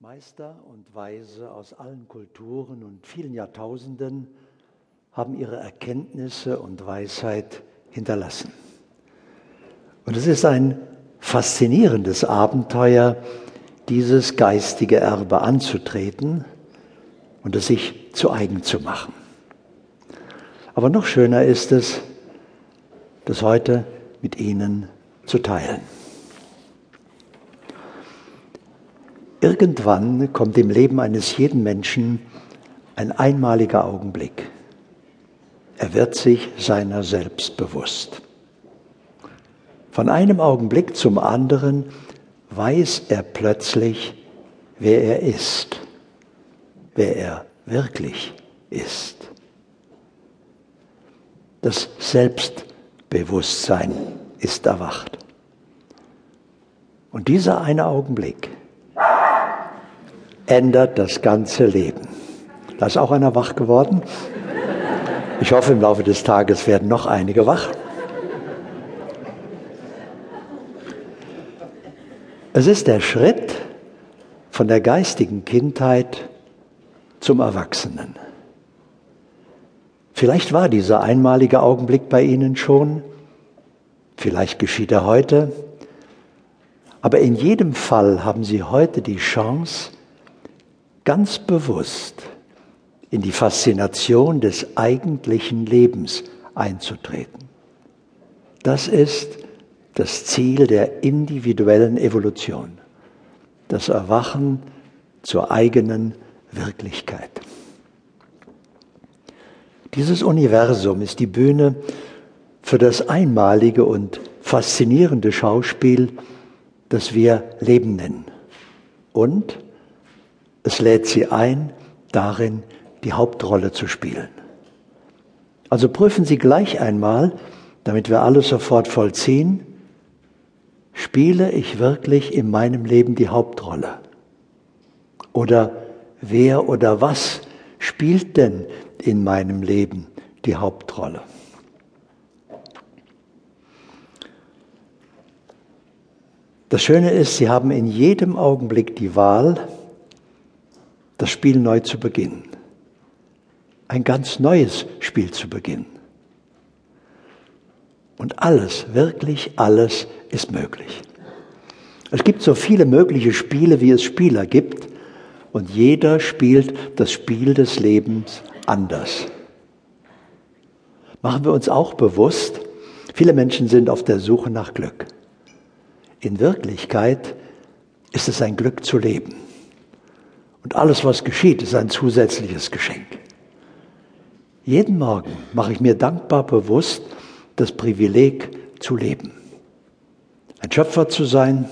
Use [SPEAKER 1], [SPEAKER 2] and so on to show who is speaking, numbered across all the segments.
[SPEAKER 1] Meister und Weise aus allen Kulturen und vielen Jahrtausenden haben ihre Erkenntnisse und Weisheit hinterlassen. Und es ist ein faszinierendes Abenteuer, dieses geistige Erbe anzutreten und es sich zu eigen zu machen. Aber noch schöner ist es, das heute mit Ihnen zu teilen. Irgendwann kommt im Leben eines jeden Menschen ein einmaliger Augenblick. Er wird sich seiner selbst bewusst. Von einem Augenblick zum anderen weiß er plötzlich, wer er ist, wer er wirklich ist. Das Selbstbewusstsein ist erwacht. Und dieser eine Augenblick ändert das ganze Leben. Da ist auch einer wach geworden. Ich hoffe, im Laufe des Tages werden noch einige wach. Es ist der Schritt von der geistigen Kindheit zum Erwachsenen. Vielleicht war dieser einmalige Augenblick bei Ihnen schon, vielleicht geschieht er heute, aber in jedem Fall haben Sie heute die Chance, ganz bewusst in die Faszination des eigentlichen Lebens einzutreten. Das ist das Ziel der individuellen Evolution, das Erwachen zur eigenen Wirklichkeit. Dieses Universum ist die Bühne für das einmalige und faszinierende Schauspiel, das wir Leben nennen. Und es lädt sie ein, darin die Hauptrolle zu spielen. Also prüfen Sie gleich einmal, damit wir alles sofort vollziehen, spiele ich wirklich in meinem Leben die Hauptrolle? Oder wer oder was spielt denn in meinem Leben die Hauptrolle? Das Schöne ist, Sie haben in jedem Augenblick die Wahl, das Spiel neu zu beginnen. Ein ganz neues Spiel zu beginnen. Und alles, wirklich alles ist möglich. Es gibt so viele mögliche Spiele, wie es Spieler gibt. Und jeder spielt das Spiel des Lebens anders. Machen wir uns auch bewusst, viele Menschen sind auf der Suche nach Glück. In Wirklichkeit ist es ein Glück zu leben. Und alles, was geschieht, ist ein zusätzliches Geschenk. Jeden Morgen mache ich mir dankbar bewusst das Privileg zu leben. Ein Schöpfer zu sein.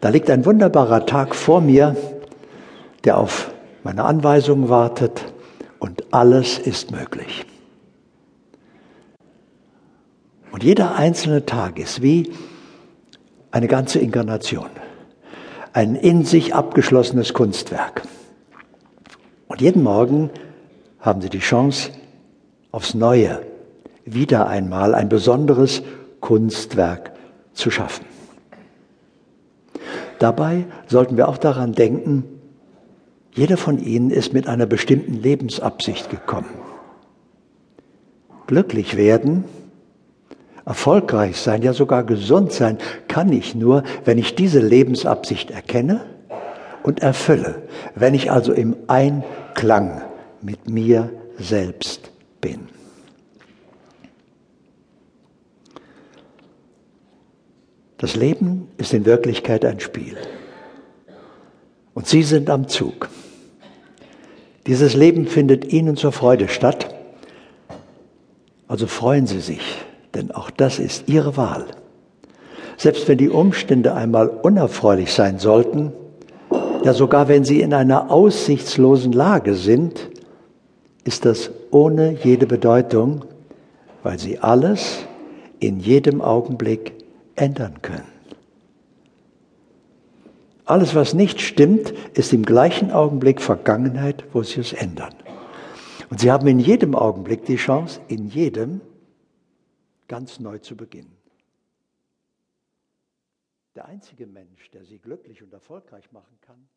[SPEAKER 1] Da liegt ein wunderbarer Tag vor mir, der auf meine Anweisungen wartet und alles ist möglich. Und jeder einzelne Tag ist wie eine ganze Inkarnation ein in sich abgeschlossenes Kunstwerk. Und jeden Morgen haben Sie die Chance, aufs Neue wieder einmal ein besonderes Kunstwerk zu schaffen. Dabei sollten wir auch daran denken, jeder von Ihnen ist mit einer bestimmten Lebensabsicht gekommen. Glücklich werden Erfolgreich sein, ja sogar gesund sein, kann ich nur, wenn ich diese Lebensabsicht erkenne und erfülle, wenn ich also im Einklang mit mir selbst bin. Das Leben ist in Wirklichkeit ein Spiel. Und Sie sind am Zug. Dieses Leben findet Ihnen zur Freude statt. Also freuen Sie sich denn auch das ist ihre Wahl. Selbst wenn die Umstände einmal unerfreulich sein sollten, ja sogar wenn sie in einer aussichtslosen Lage sind, ist das ohne jede Bedeutung, weil sie alles in jedem Augenblick ändern können. Alles, was nicht stimmt, ist im gleichen Augenblick Vergangenheit, wo sie es ändern. Und sie haben in jedem Augenblick die Chance, in jedem ganz neu zu beginnen. Der einzige Mensch, der sie glücklich und erfolgreich machen kann,